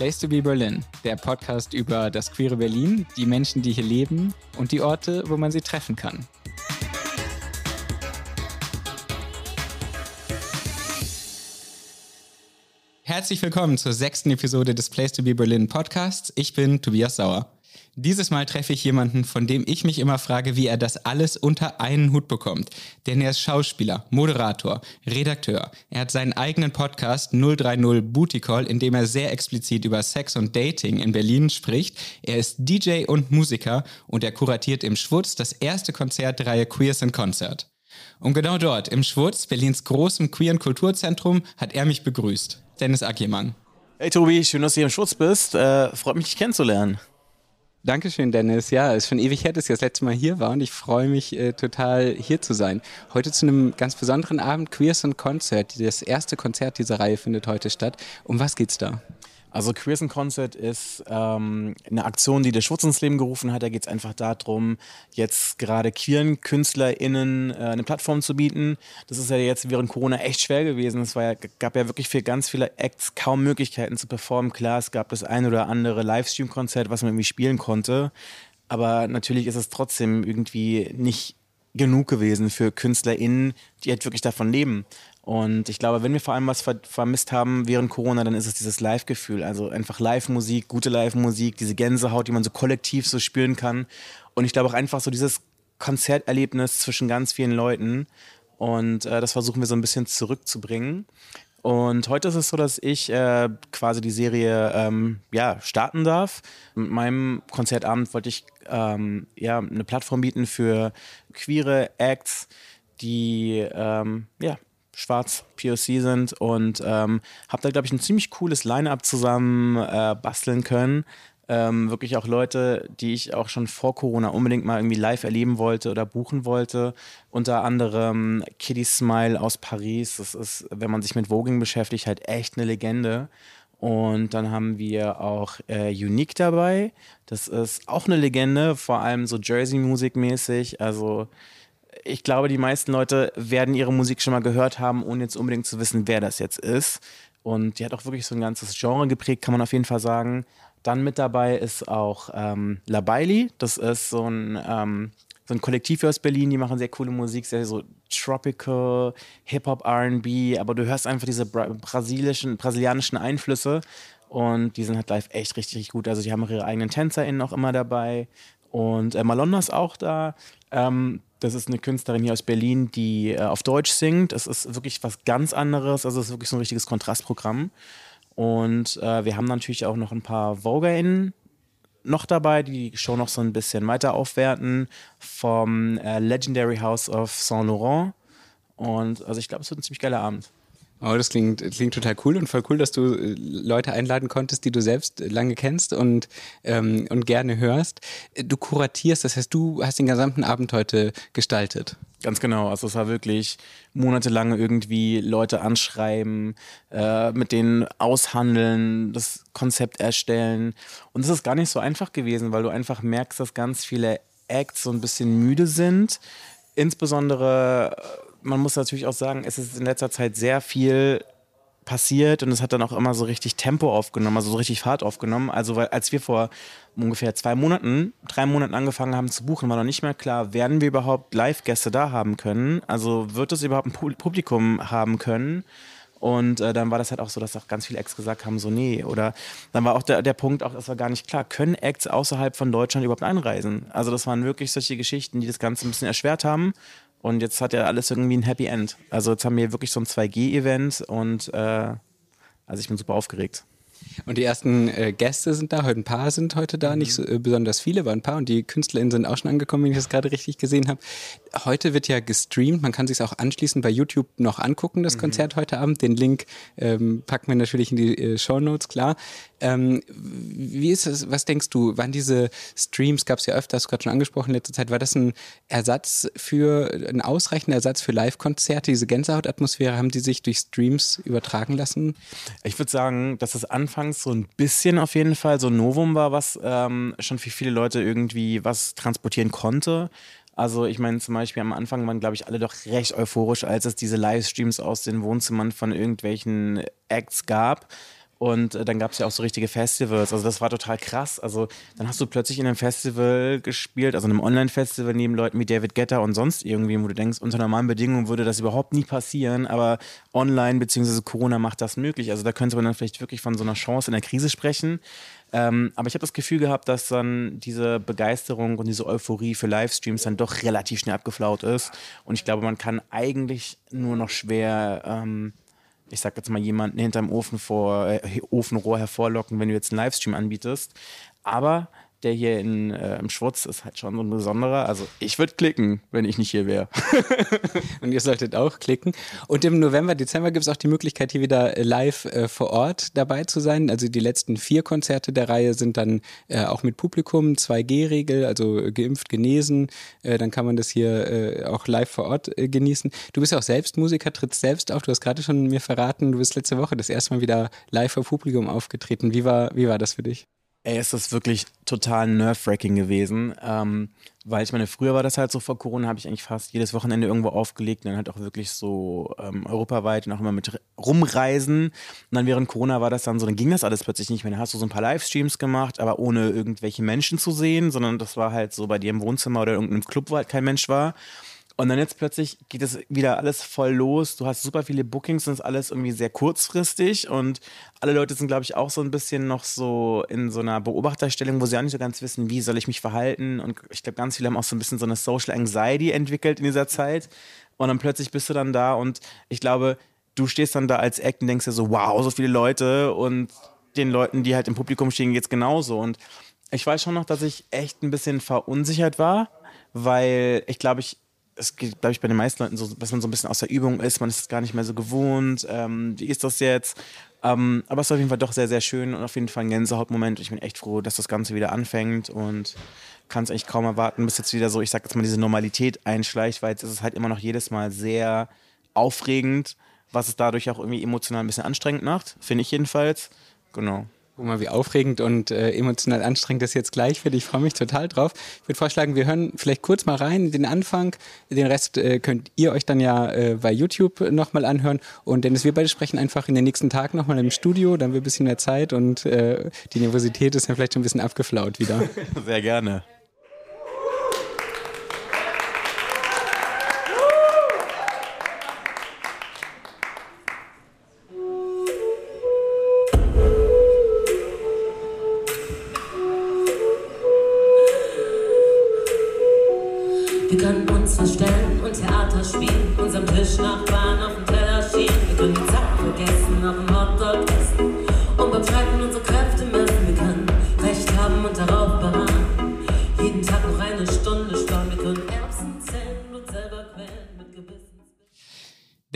Place to be Berlin, der Podcast über das queere Berlin, die Menschen, die hier leben und die Orte, wo man sie treffen kann. Herzlich willkommen zur sechsten Episode des Place to be Berlin Podcasts. Ich bin Tobias Sauer. Dieses Mal treffe ich jemanden, von dem ich mich immer frage, wie er das alles unter einen Hut bekommt. Denn er ist Schauspieler, Moderator, Redakteur. Er hat seinen eigenen Podcast 030 Booty Call, in dem er sehr explizit über Sex und Dating in Berlin spricht. Er ist DJ und Musiker und er kuratiert im Schwutz das erste Konzert der Reihe Queers in Concert. Und genau dort, im Schwutz, Berlins großem queeren Kulturzentrum, hat er mich begrüßt. Dennis Ackermann. Hey Tobi, schön, dass du hier im Schwutz bist. Äh, freut mich, dich kennenzulernen. Dankeschön, Dennis. Ja, es ist schon ewig her, dass ich das letzte Mal hier war und ich freue mich äh, total hier zu sein. Heute zu einem ganz besonderen Abend, Queers und Concert. Das erste Konzert dieser Reihe findet heute statt. Um was geht's da? Also Queers in Concert ist ähm, eine Aktion, die der Schutz ins Leben gerufen hat. Da geht es einfach darum, jetzt gerade queeren KünstlerInnen äh, eine Plattform zu bieten. Das ist ja jetzt während Corona echt schwer gewesen. Es ja, gab ja wirklich für ganz viele Acts kaum Möglichkeiten zu performen. Klar, es gab das ein oder andere Livestream-Konzert, was man irgendwie spielen konnte. Aber natürlich ist es trotzdem irgendwie nicht genug gewesen für KünstlerInnen, die halt wirklich davon leben. Und ich glaube, wenn wir vor allem was ver vermisst haben während Corona, dann ist es dieses Live-Gefühl. Also einfach Live-Musik, gute Live-Musik, diese Gänsehaut, die man so kollektiv so spüren kann. Und ich glaube auch einfach so dieses Konzerterlebnis zwischen ganz vielen Leuten. Und äh, das versuchen wir so ein bisschen zurückzubringen. Und heute ist es so, dass ich äh, quasi die Serie ähm, ja, starten darf. Mit meinem Konzertabend wollte ich ähm, ja, eine Plattform bieten für queere Acts, die ähm, ja, schwarz POC sind und ähm, habe da, glaube ich, ein ziemlich cooles Line-up zusammen äh, basteln können. Ähm, wirklich auch Leute, die ich auch schon vor Corona unbedingt mal irgendwie live erleben wollte oder buchen wollte. Unter anderem Kitty Smile aus Paris. Das ist, wenn man sich mit Voging beschäftigt, halt echt eine Legende. Und dann haben wir auch äh, Unique dabei. Das ist auch eine Legende, vor allem so Jersey-Musik mäßig. Also ich glaube, die meisten Leute werden ihre Musik schon mal gehört haben, ohne jetzt unbedingt zu wissen, wer das jetzt ist. Und die hat auch wirklich so ein ganzes Genre geprägt, kann man auf jeden Fall sagen. Dann mit dabei ist auch ähm, La Bailey. Das ist so ein, ähm, so ein Kollektiv aus Berlin, die machen sehr coole Musik, sehr so tropical, Hip-Hop, RB, aber du hörst einfach diese bra brasilischen, brasilianischen Einflüsse und die sind halt live echt richtig, gut. Also die haben auch ihre eigenen TänzerInnen auch immer dabei. Und äh, Malonna ist auch da. Ähm, das ist eine Künstlerin hier aus Berlin, die äh, auf Deutsch singt. Es ist wirklich was ganz anderes. Also es ist wirklich so ein richtiges Kontrastprogramm. Und äh, wir haben natürlich auch noch ein paar VogerInnen noch dabei, die die Show noch so ein bisschen weiter aufwerten. Vom äh, Legendary House of Saint Laurent. Und also ich glaube, es wird ein ziemlich geiler Abend. Oh, das klingt, klingt total cool und voll cool, dass du äh, Leute einladen konntest, die du selbst lange kennst und, ähm, und gerne hörst. Du kuratierst, das heißt, du hast den gesamten Abend heute gestaltet. Ganz genau. Also es war wirklich monatelang irgendwie Leute anschreiben, äh, mit denen aushandeln, das Konzept erstellen. Und es ist gar nicht so einfach gewesen, weil du einfach merkst, dass ganz viele Acts so ein bisschen müde sind. Insbesondere man muss natürlich auch sagen, es ist in letzter Zeit sehr viel passiert und es hat dann auch immer so richtig Tempo aufgenommen, also so richtig Fahrt aufgenommen. Also weil als wir vor ungefähr zwei Monaten, drei Monaten angefangen haben zu buchen, war noch nicht mehr klar, werden wir überhaupt Live-Gäste da haben können? Also wird es überhaupt ein Publikum haben können? Und äh, dann war das halt auch so, dass auch ganz viele Acts gesagt haben, so nee. Oder dann war auch der, der Punkt, auch das war gar nicht klar, können Acts außerhalb von Deutschland überhaupt einreisen? Also das waren wirklich solche Geschichten, die das Ganze ein bisschen erschwert haben. Und jetzt hat ja alles irgendwie ein Happy End. Also jetzt haben wir wirklich so ein 2G-Event und äh, also ich bin super aufgeregt. Und die ersten äh, Gäste sind da, heute ein paar sind heute da, mhm. nicht so, äh, besonders viele, aber ein paar und die KünstlerInnen sind auch schon angekommen, wenn ich das gerade richtig gesehen habe. Heute wird ja gestreamt, man kann sich auch anschließend bei YouTube noch angucken, das mhm. Konzert heute Abend. Den Link ähm, packen wir natürlich in die äh, Show Notes, klar. Ähm, wie ist es, was denkst du, waren diese Streams, gab es ja öfter, hast du gerade schon angesprochen in letzter Zeit, war das ein Ersatz für, ein ausreichender Ersatz für Live-Konzerte? Diese Gänsehautatmosphäre, haben die sich durch Streams übertragen lassen? Ich würde sagen, dass es anfangs so ein bisschen auf jeden Fall so ein Novum war, was ähm, schon für viele Leute irgendwie was transportieren konnte. Also ich meine zum Beispiel am Anfang waren, glaube ich, alle doch recht euphorisch, als es diese Livestreams aus den Wohnzimmern von irgendwelchen Acts gab. Und äh, dann gab es ja auch so richtige Festivals. Also das war total krass. Also dann hast du plötzlich in einem Festival gespielt, also in einem Online-Festival neben Leuten wie David Guetta und sonst irgendwie, wo du denkst, unter normalen Bedingungen würde das überhaupt nie passieren, aber online bzw. Corona macht das möglich. Also da könnte man dann vielleicht wirklich von so einer Chance in der Krise sprechen. Ähm, aber ich habe das Gefühl gehabt, dass dann diese Begeisterung und diese Euphorie für Livestreams dann doch relativ schnell abgeflaut ist. Und ich glaube, man kann eigentlich nur noch schwer ähm, ich sag jetzt mal, jemanden hinterm Ofen vor, äh, Ofenrohr hervorlocken, wenn du jetzt einen Livestream anbietest. Aber der hier in, äh, im Schwurz ist halt schon so ein besonderer. Also ich würde klicken, wenn ich nicht hier wäre. und ihr solltet auch klicken. Und im November, Dezember gibt es auch die Möglichkeit, hier wieder live äh, vor Ort dabei zu sein. Also die letzten vier Konzerte der Reihe sind dann äh, auch mit Publikum, 2G-Regel, also geimpft, genesen. Äh, dann kann man das hier äh, auch live vor Ort äh, genießen. Du bist ja auch selbst Musiker, trittst selbst auf. Du hast gerade schon mir verraten, du bist letzte Woche das erste Mal wieder live vor Publikum aufgetreten. Wie war, wie war das für dich? Ey, ist das wirklich total nerve-wracking gewesen. Ähm, weil ich meine, früher war das halt so vor Corona, habe ich eigentlich fast jedes Wochenende irgendwo aufgelegt und dann halt auch wirklich so ähm, europaweit und auch immer mit rumreisen. Und dann während Corona war das dann so, dann ging das alles plötzlich nicht mehr. Dann hast du so ein paar Livestreams gemacht, aber ohne irgendwelche Menschen zu sehen, sondern das war halt so bei dir im Wohnzimmer oder irgendeinem Club, wo halt kein Mensch war. Und dann jetzt plötzlich geht es wieder alles voll los. Du hast super viele Bookings und ist alles irgendwie sehr kurzfristig. Und alle Leute sind, glaube ich, auch so ein bisschen noch so in so einer Beobachterstellung, wo sie auch nicht so ganz wissen, wie soll ich mich verhalten. Und ich glaube, ganz viele haben auch so ein bisschen so eine Social Anxiety entwickelt in dieser Zeit. Und dann plötzlich bist du dann da und ich glaube, du stehst dann da als Act und denkst dir so, wow, so viele Leute und den Leuten, die halt im Publikum stehen, geht es genauso. Und ich weiß schon noch, dass ich echt ein bisschen verunsichert war, weil ich glaube, ich es geht, glaube ich, bei den meisten Leuten so, dass man so ein bisschen aus der Übung ist, man ist es gar nicht mehr so gewohnt. Ähm, wie ist das jetzt? Ähm, aber es ist auf jeden Fall doch sehr, sehr schön und auf jeden Fall ein Gänsehautmoment. Ich bin echt froh, dass das Ganze wieder anfängt und kann es eigentlich kaum erwarten, bis jetzt wieder so, ich sag jetzt mal, diese Normalität einschleicht, weil jetzt ist es halt immer noch jedes Mal sehr aufregend, was es dadurch auch irgendwie emotional ein bisschen anstrengend macht, finde ich jedenfalls. Genau. Guck mal, wie aufregend und äh, emotional anstrengend das jetzt gleich wird. Ich freue mich total drauf. Ich würde vorschlagen, wir hören vielleicht kurz mal rein, den Anfang. Den Rest äh, könnt ihr euch dann ja äh, bei YouTube nochmal anhören. Und Dennis, wir beide sprechen einfach in den nächsten Tagen nochmal im Studio. Dann haben wir ein bisschen mehr Zeit und äh, die Nervosität ist ja vielleicht schon ein bisschen abgeflaut wieder. Sehr gerne.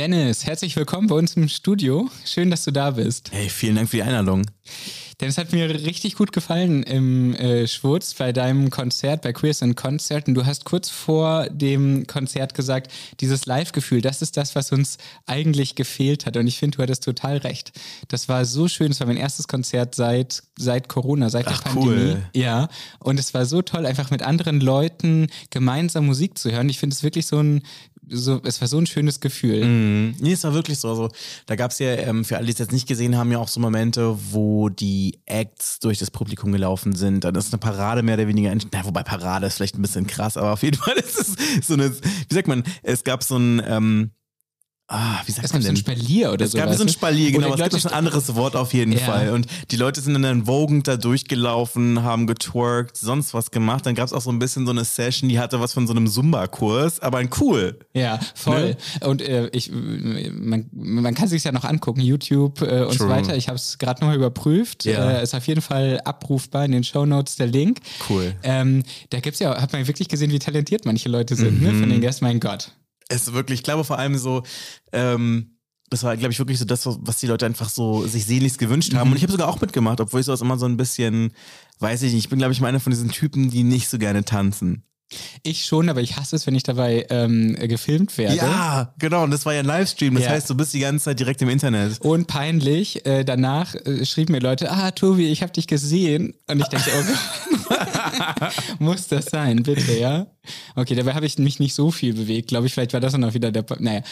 Dennis, herzlich willkommen bei uns im Studio. Schön, dass du da bist. Hey, vielen Dank für die Einladung. Dennis hat mir richtig gut gefallen im äh, Schwurz bei deinem Konzert, bei Queers and Concert. Und du hast kurz vor dem Konzert gesagt, dieses Live-Gefühl, das ist das, was uns eigentlich gefehlt hat. Und ich finde, du hattest total recht. Das war so schön. Es war mein erstes Konzert seit, seit Corona, seit Ach, der Pandemie. Cool. Ja. Und es war so toll, einfach mit anderen Leuten gemeinsam Musik zu hören. Ich finde es wirklich so ein, so, es war so ein schönes Gefühl. Mm, nee, es war wirklich so. Also, da gab es ja, ähm, für alle, die es jetzt nicht gesehen haben, ja auch so Momente, wo die Acts durch das Publikum gelaufen sind. Dann ist eine Parade mehr oder weniger, na, wobei Parade ist vielleicht ein bisschen krass, aber auf jeden Fall ist es so eine, wie sagt man, es gab so ein, ähm, Ah, wie sagt es man denn? so ein Spalier oder so. Es gab so ein Spalier, genau. Es gibt noch ein anderes Wort auf jeden ja. Fall. Und die Leute sind dann wogend da durchgelaufen, haben getwerkt, sonst was gemacht. Dann gab es auch so ein bisschen so eine Session, die hatte was von so einem Zumba-Kurs, aber ein cool. Ja, voll. Ne? Und äh, ich, man, man kann sich ja noch angucken, YouTube äh, und True. so weiter. Ich habe es gerade nochmal überprüft. Ja. Äh, ist auf jeden Fall abrufbar in den Show Notes der Link. Cool. Ähm, da gibt's ja, hat man wirklich gesehen, wie talentiert manche Leute sind, mhm. ne? Von den Gästen, mein Gott. Es ist wirklich, ich glaube vor allem so, ähm, das war, glaube ich, wirklich so das, was die Leute einfach so sich sehnlichst gewünscht haben. Mhm. Und ich habe sogar auch mitgemacht, obwohl ich sowas immer so ein bisschen, weiß ich nicht, ich bin, glaube ich, mal einer von diesen Typen, die nicht so gerne tanzen. Ich schon, aber ich hasse es, wenn ich dabei ähm, gefilmt werde. Ja, genau. Und das war ja ein Livestream. Das ja. heißt, du bist die ganze Zeit direkt im Internet. Und peinlich, äh, danach äh, schrieben mir Leute, ah, Tobi, ich habe dich gesehen. Und ich denke, oh Gott, muss das sein, bitte, ja? Okay, dabei habe ich mich nicht so viel bewegt, glaube ich. Vielleicht war das dann auch wieder der... Naja,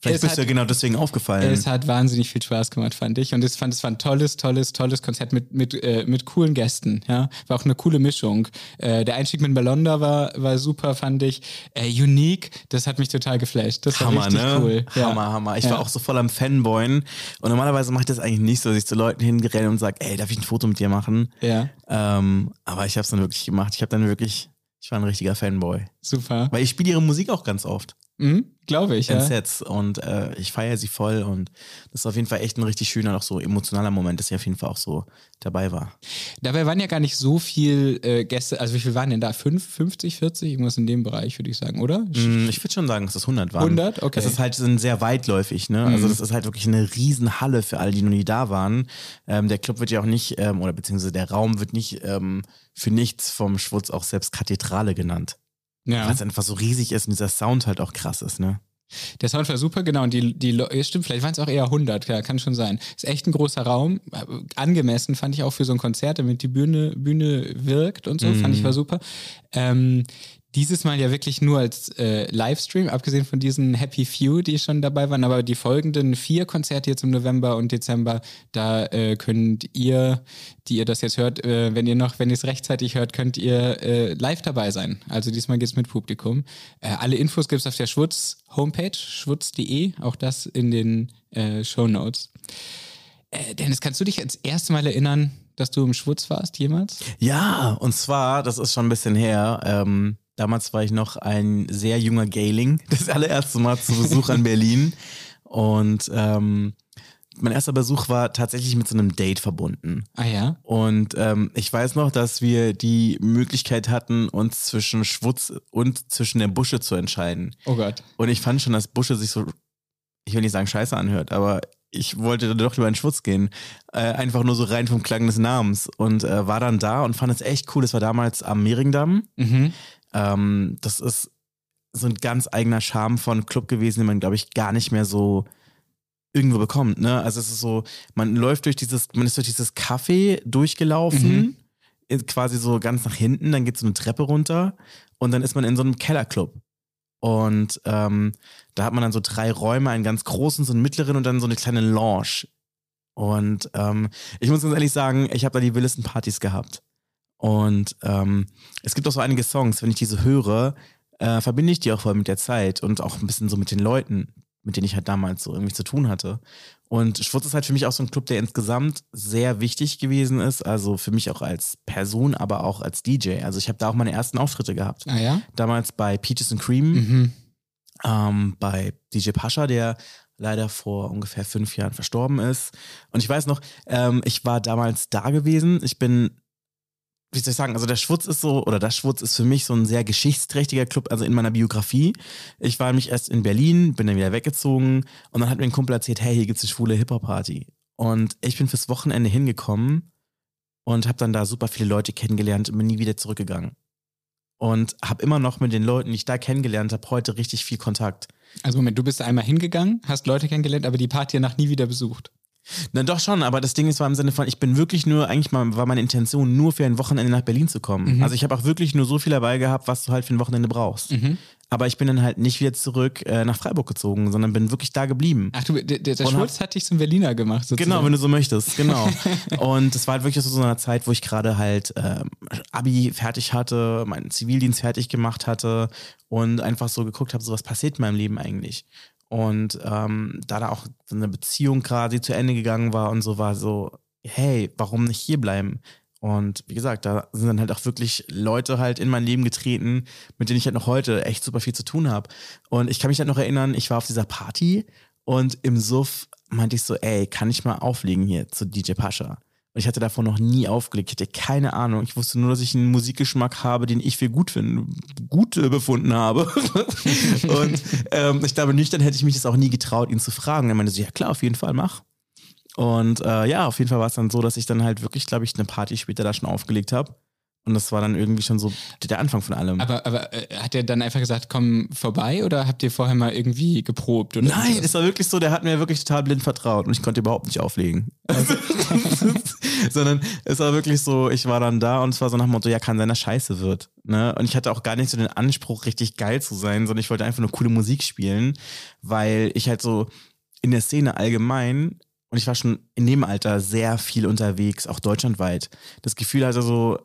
Vielleicht Es bist hat- du ja genau deswegen aufgefallen. Es hat wahnsinnig viel Spaß gemacht, fand ich. Und ich fand, es war ein tolles, tolles, tolles Konzert mit, mit, äh, mit coolen Gästen. Ja, war auch eine coole Mischung. Äh, der Einstieg mit Melonda war, war super, fand ich. Äh, unique, das hat mich total geflasht. Das war Hammer, richtig ne? cool. Ja. Hammer, Hammer. Ich Ja. war auch so voll am Fanboyen. Und normalerweise mache ich das eigentlich nicht so, dass ich zu Leuten hinrenne und sage, ey, darf ich ein Foto mit dir machen? Ja, Ähm, aber ich habe es dann wirklich gemacht. Ich habe dann wirklich, ich war ein richtiger Fanboy. super. Weil ich spiele ihre Musik auch ganz oft Mhm, Glaube ich, in ja. Sets und äh, ich feiere sie voll und das ist auf jeden Fall echt ein richtig schöner, auch so emotionaler Moment, dass sie auf jeden Fall auch so dabei war. Dabei waren ja gar nicht so viel äh, Gäste, also wie viel waren denn da? Fünf, 50, 40? Irgendwas in dem Bereich, würde ich sagen, oder? Mm, Ich würde schon sagen, dass es 100 waren. 100? Okay. Das ist halt sind sehr weitläufig, ne? Also das ist halt wirklich eine Riesenhalle für alle, die noch nie da waren. Ähm, der Club wird ja auch nicht, ähm, oder beziehungsweise der Raum wird nicht ähm, für nichts vom Schwutz auch selbst Kathedrale genannt. Ja. Weil es einfach so riesig ist und dieser Sound halt auch krass ist, ne? Der Sound war super, genau. Und die, die stimmt, vielleicht waren es auch eher 100, ja, kann schon sein. Ist echt ein großer Raum. Angemessen fand ich auch für so ein Konzert, damit die Bühne, Bühne wirkt und so, fand ich war super. Ähm, dieses Mal ja wirklich nur als äh, Livestream, abgesehen von diesen Happy Few, die schon dabei waren, aber die folgenden vier Konzerte jetzt im November und Dezember, da äh, könnt ihr, die ihr das jetzt hört, äh, wenn ihr noch, wenn ihr es rechtzeitig hört, könnt ihr äh, live dabei sein. Also diesmal geht's mit Publikum. Äh, alle Infos gibt's auf der Schwutz Homepage, schwutz.de, auch das in den äh, Show Notes. Dennis, kannst du dich als erste Mal erinnern, dass du im Schwutz warst jemals? Ja, und zwar, das ist schon ein bisschen her, ähm, damals war ich noch ein sehr junger Gayling, das allererste Mal zu Besuch in Berlin. Und ähm, mein erster Besuch war tatsächlich mit so einem Date verbunden. Ah ja. Und ähm, ich weiß noch, dass wir die Möglichkeit hatten, uns zwischen Schwutz und zwischen der Busche zu entscheiden. Oh Gott. Und ich fand schon, dass Busche sich so, ich will nicht sagen scheiße anhört, aber ich wollte dann doch lieber in Schwutz gehen. Äh, einfach nur so rein vom Klang des Namens. Und äh, war dann da und fand es echt cool. Das war damals am Mehringdamm. Mhm. Ähm, das ist so ein ganz eigener Charme von Club gewesen, den man, glaube ich, gar nicht mehr so irgendwo bekommt. Ne? Also es ist so, man läuft durch dieses, man ist durch dieses Café durchgelaufen, Mhm. ist quasi so ganz nach hinten, dann geht so eine Treppe runter und dann ist man in so einem Kellerclub. Und ähm, da hat man dann so drei Räume, einen ganz großen, so einen mittleren und dann so eine kleine Lounge. Und ähm, ich muss ganz ehrlich sagen, ich habe da die wildesten Partys gehabt. Und ähm, es gibt auch so einige Songs, wenn ich diese höre, äh, verbinde ich die auch voll mit der Zeit und auch ein bisschen so mit den Leuten, mit denen ich halt damals so irgendwie zu tun hatte. Und Schwutz ist halt für mich auch so ein Club, der insgesamt sehr wichtig gewesen ist. Also für mich auch als Person, aber auch als DJ. Also ich habe da auch meine ersten Auftritte gehabt. Ah ja? Damals bei Peaches and Cream, Mhm. ähm, bei DJ Pascha, der leider vor ungefähr fünf Jahren verstorben ist. Und ich weiß noch, ähm, ich war damals da gewesen. Ich bin, wie soll ich sagen, also der Schwutz ist so, oder das Schwutz ist für mich so ein sehr geschichtsträchtiger Club, also in meiner Biografie. Ich war nämlich erst in Berlin, bin dann wieder weggezogen und dann hat mir ein Kumpel erzählt, hey, hier gibt's eine schwule Hip-Hop-Party. Und ich bin fürs Wochenende hingekommen und habe dann da super viele Leute kennengelernt und bin nie wieder zurückgegangen. Und habe immer noch mit den Leuten, die ich da kennengelernt habe, heute richtig viel Kontakt. Also Moment, du bist da einmal hingegangen, hast Leute kennengelernt, aber die Party danach nie wieder besucht. Na doch schon, aber das Ding ist war im Sinne von, ich bin wirklich nur, eigentlich mal, war meine Intention, nur für ein Wochenende nach Berlin zu kommen. Mhm. Also ich habe auch wirklich nur so viel dabei gehabt, was du halt für ein Wochenende brauchst. Mhm. Aber ich bin dann halt nicht wieder zurück äh, nach Freiburg gezogen, sondern bin wirklich da geblieben. Ach du, der, der, Schulz hat dich zum Berliner gemacht, sozusagen. Genau, wenn du so möchtest, genau. und es war halt wirklich aus so einer Zeit, wo ich gerade halt ähm, Abi fertig hatte, meinen Zivildienst fertig gemacht hatte und einfach so geguckt habe, so was passiert in meinem Leben eigentlich. Und ähm, da da auch so eine Beziehung quasi zu Ende gegangen war und so war so, hey, warum nicht hier bleiben? Und wie gesagt, da sind dann halt auch wirklich Leute halt in mein Leben getreten, mit denen ich halt noch heute echt super viel zu tun habe. Und ich kann mich halt noch erinnern, ich war auf dieser Party und im Suff meinte ich so, ey, kann ich mal auflegen hier zu DJ Pascha? Und ich hatte davon noch nie aufgelegt. Ich hatte keine Ahnung. Ich wusste nur, dass ich einen Musikgeschmack habe, den ich für gut finde, gut äh, befunden habe. und ähm, ich glaube, nüchtern hätte ich mich das auch nie getraut, ihn zu fragen. Er meinte so, ja klar, auf jeden Fall, mach. Und äh, ja, auf jeden Fall war es dann so, dass ich dann halt wirklich, glaube ich, eine Party später da schon aufgelegt habe. Und das war dann irgendwie schon so der Anfang von allem. Aber, aber äh, hat er dann einfach gesagt, komm vorbei oder habt ihr vorher mal irgendwie geprobt? Oder Nein, es war wirklich so, der hat mir wirklich total blind vertraut und ich konnte überhaupt nicht auflegen. Also, sondern es war wirklich so, ich war dann da und es war so nach dem Motto, ja, kann sein, dass scheiße wird. Ne? Und ich hatte auch gar nicht so den Anspruch, richtig geil zu sein, sondern ich wollte einfach nur coole Musik spielen, weil ich halt so in der Szene allgemein und ich war schon in dem Alter sehr viel unterwegs, auch deutschlandweit. Das Gefühl hatte so,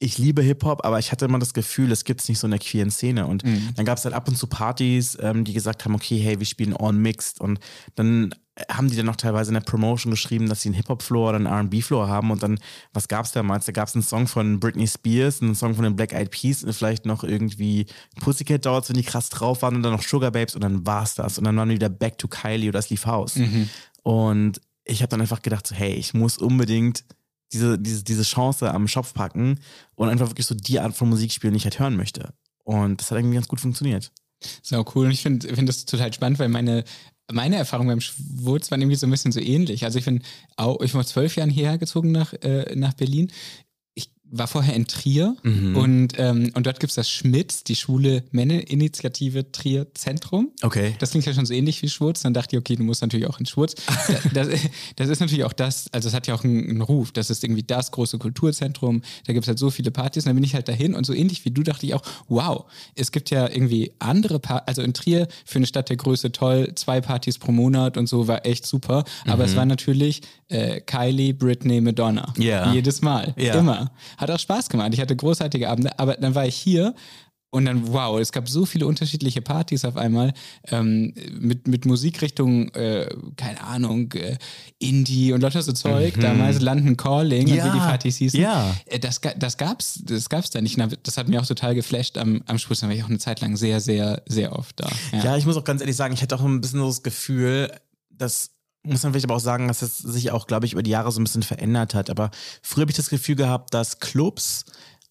ich liebe Hip-Hop, aber ich hatte immer das Gefühl, es gibt es nicht so in der queeren Szene. Und Mhm. dann gab es halt ab und zu Partys, ähm, die gesagt haben, okay, hey, wir spielen all mixed. Und dann haben die dann noch teilweise in der Promotion geschrieben, dass sie einen Hip-Hop-Floor oder einen R&B-Floor haben. Und dann, was gab es damals? Da gab es einen Song von Britney Spears, einen Song von den Black Eyed Peas, und vielleicht noch irgendwie Pussycat Dolls, wenn die krass drauf waren und dann noch Sugar Babes und dann war's das. Und dann waren wir wieder back to Kylie oder Sleeve House. Mhm. Und ich habe dann einfach gedacht, so, hey, ich muss unbedingt diese, diese, diese Chance am Schopf packen und einfach wirklich so die Art von Musik spielen, die ich halt hören möchte. Und das hat irgendwie ganz gut funktioniert. Sau cool. Und ich finde find das total spannend, weil meine, meine Erfahrung beim Schwurz waren irgendwie so ein bisschen so ähnlich. Also ich bin auch, ich war vor zwölf Jahren hierher gezogen nach, äh, nach Berlin. War vorher in Trier Mhm. und, ähm, und dort gibt es das Schmitz, die Schwule Männerinitiative Trier Zentrum. Okay. Das klingt ja schon so ähnlich wie Schwurz. Dann dachte ich, okay, du musst natürlich auch in Schwurz. Das, das ist natürlich auch das, also es hat ja auch einen, einen Ruf. Das ist irgendwie das große Kulturzentrum. Da gibt es halt so viele Partys. Und dann bin ich halt dahin und so ähnlich wie du dachte ich auch, wow, es gibt ja irgendwie andere Partys. Also in Trier für eine Stadt der Größe toll, zwei Partys pro Monat und so war echt super. Aber es war natürlich äh, Kylie, Britney, Madonna. Ja. Jedes Mal. Ja. Immer. Hat auch Spaß gemacht. Ich hatte großartige Abende. Aber dann war ich hier und dann, wow, es gab so viele unterschiedliche Partys auf einmal ähm, mit, mit Musikrichtung, äh, keine Ahnung, äh, Indie und lauter so Zeug. Damals London Calling und Mhm. Ja, wie die Partys hießen. ja. Äh, Das, das gab's, das gab's da nicht. Das hat mir auch total geflasht am, am Schluss. Da war ich auch eine Zeit lang sehr, sehr, sehr oft da. Ja. ich muss auch ganz ehrlich sagen, ich hatte auch ein bisschen so das Gefühl, dass muss man vielleicht aber auch sagen, dass es sich auch, glaube ich, über die Jahre so ein bisschen verändert hat. Aber früher habe ich das Gefühl gehabt, dass Clubs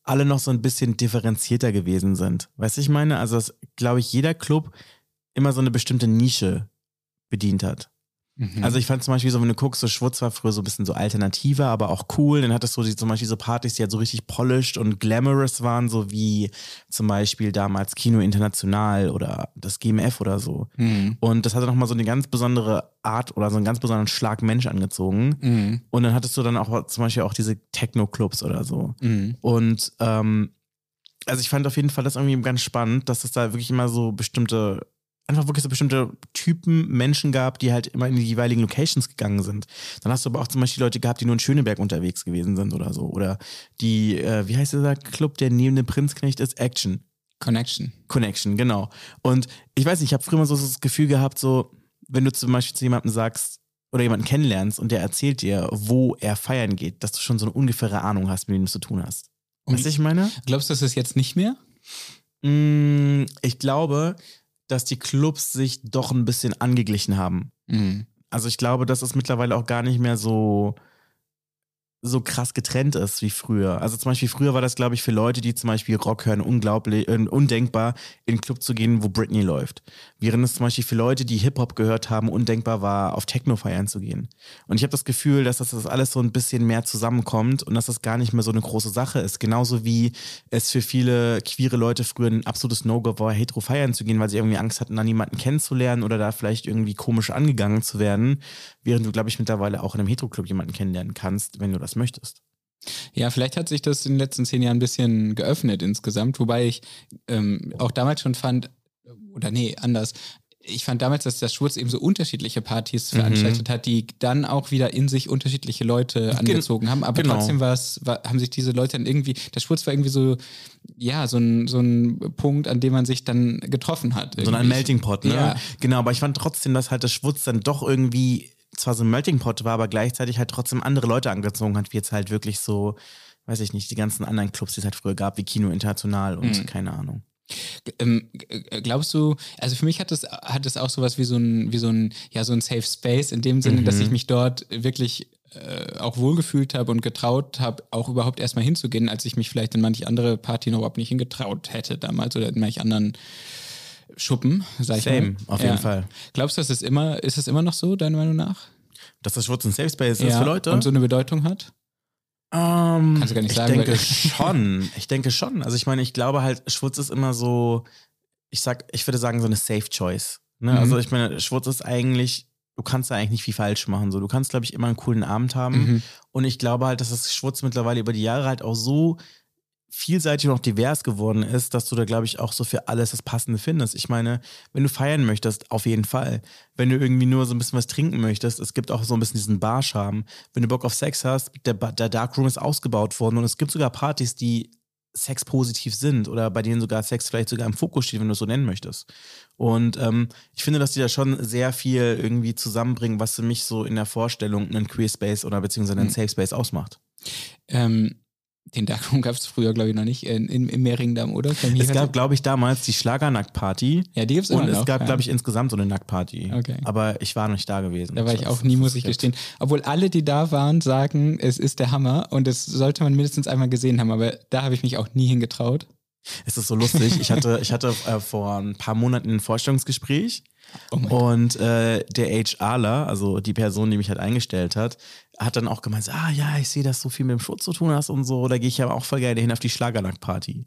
alle noch so ein bisschen differenzierter gewesen sind. Weißt du, ich meine? Also, dass, glaube ich, jeder Club immer so eine bestimmte Nische bedient hat. Mhm. Also ich fand zum Beispiel so, wenn du guckst, so Schwurz war früher so ein bisschen so alternativer, aber auch cool. Dann hattest du die, zum Beispiel so Partys, die halt so richtig polished und glamorous waren, so wie zum Beispiel damals Kino International oder das GMF oder so. Mhm. Und das hatte nochmal so eine ganz besondere Art oder so einen ganz besonderen Schlag Mensch angezogen. Mhm. Und dann hattest du dann auch zum Beispiel auch diese Techno-Clubs oder so. Mhm. Und ähm, also ich fand auf jeden Fall das irgendwie ganz spannend, dass es da wirklich immer so bestimmte, einfach wirklich so bestimmte Typen Menschen gab, die halt immer in die jeweiligen Locations gegangen sind. Dann hast du aber auch zum Beispiel Leute gehabt, die nur in Schöneberg unterwegs gewesen sind oder so. Oder die, äh, wie heißt dieser Club, der neben dem Prinzknecht ist? Action. Connection. Connection, genau. Und ich weiß nicht, ich habe früher mal so das Gefühl gehabt, so, wenn du zum Beispiel zu jemandem sagst oder jemanden kennenlernst und der erzählt dir, wo er feiern geht, dass du schon so eine ungefähre Ahnung hast, mit wem du es zu tun hast. Und Weißt du, was ich meine? Glaubst du, das ist jetzt nicht mehr? Mm, ich glaube, dass die Clubs sich doch ein bisschen angeglichen haben. Mhm. Also ich glaube, dass es mittlerweile auch gar nicht mehr so, so krass getrennt ist wie früher. Also zum Beispiel früher war das, glaube ich, für Leute, die zum Beispiel Rock hören, unglaublich, äh, undenkbar, in einen Club zu gehen, wo Britney läuft. Während es zum Beispiel für Leute, die Hip-Hop gehört haben, undenkbar war, auf Techno feiern zu gehen. Und ich habe das Gefühl, dass das, das alles so ein bisschen mehr zusammenkommt und dass das gar nicht mehr so eine große Sache ist. Genauso wie es für viele queere Leute früher ein absolutes No-Go war, hetero feiern zu gehen, weil sie irgendwie Angst hatten, da niemanden kennenzulernen oder da vielleicht irgendwie komisch angegangen zu werden. Während du, glaube ich, mittlerweile auch in einem Hetero-Club jemanden kennenlernen kannst, wenn du das möchtest. Ja, vielleicht hat sich das in den letzten zehn Jahren ein bisschen geöffnet insgesamt, wobei ich ähm, auch damals schon fand, oder nee, anders. Ich fand damals, dass das Schwurz eben so unterschiedliche Partys veranstaltet hat, die dann auch wieder in sich unterschiedliche Leute angezogen haben. Aber genau. trotzdem war haben sich diese Leute dann irgendwie, der Schwurz war irgendwie so, ja, so ein, so ein Punkt, an dem man sich dann getroffen hat. So ein irgendwie. Melting Pot, ne? Ja. Genau, aber ich fand trotzdem, dass halt das Schwutz dann doch irgendwie zwar so ein Melting Pot war, aber gleichzeitig halt trotzdem andere Leute angezogen hat, wie jetzt halt wirklich so, weiß ich nicht, die ganzen anderen Clubs, die es halt früher gab, wie Kino International und Mhm. keine Ahnung. Ähm, g- glaubst du, also für mich hat es hat es auch sowas wie so ein, wie so ein, ja, so ein Safe Space in dem Sinne, Mhm. dass ich mich dort wirklich äh, auch wohlgefühlt habe und getraut habe, auch überhaupt erstmal hinzugehen, als ich mich vielleicht in manche andere Party noch überhaupt nicht hingetraut hätte damals oder in manch anderen Schuppen, sag ich Same, mal. auf jeden Fall. Glaubst du, ist immer, ist es immer noch so, deiner Meinung nach? Dass das Schwutz ein Safe Space ist für Leute? Und so eine Bedeutung hat? Ähm, Kannst du gar nicht ich sagen, denke weil- schon. Ich denke schon. Also ich meine, ich glaube halt, Schwutz ist immer so, ich sag, ich würde sagen, so eine Safe Choice. Ne? Mhm. Also ich meine, Schwutz ist eigentlich, du kannst da eigentlich nicht viel falsch machen. So, du kannst, glaube ich, immer einen coolen Abend haben. Mhm. Und ich glaube halt, dass das Schwutz mittlerweile über die Jahre halt auch so vielseitig und auch divers geworden ist, dass du da, glaube ich, auch so für alles das Passende findest. Ich meine, wenn du feiern möchtest, auf jeden Fall. Wenn du irgendwie nur so ein bisschen was trinken möchtest, es gibt auch so ein bisschen diesen Barscham. Wenn du Bock auf Sex hast, der, der Darkroom ist ausgebaut worden und es gibt sogar Partys, die sexpositiv sind oder bei denen sogar Sex vielleicht sogar im Fokus steht, wenn du es so nennen möchtest. Und ähm, ich finde, dass die da schon sehr viel irgendwie zusammenbringen, was für mich so in der Vorstellung einen Queer Space oder beziehungsweise einen Mhm. Safe Space ausmacht. Ähm, den Darkroom gab es früher, glaube ich, noch nicht in, in, im Mehringdamm, oder? Es gab, glaube ich, damals die Schlagernacktparty ja, die gibt es immer und noch. es gab, ja. glaube ich, insgesamt so eine Nacktparty. Okay. Aber ich war noch nicht da gewesen. Da war ich auch nie, muss ich gestehen. Obwohl alle, die da waren, sagen, es ist der Hammer und das sollte man mindestens einmal gesehen haben. Aber da habe ich mich auch nie hingetraut. Es ist so lustig. Ich hatte, ich hatte äh, vor ein paar Monaten ein Vorstellungsgespräch Oh und äh, der HRler, also die Person, die mich halt eingestellt hat, hat dann auch gemeint, ah ja, ich sehe, dass du viel mit dem Schutz zu tun hast und so. Da gehe ich ja auch voll gerne hin auf die Schlagernackt-Party.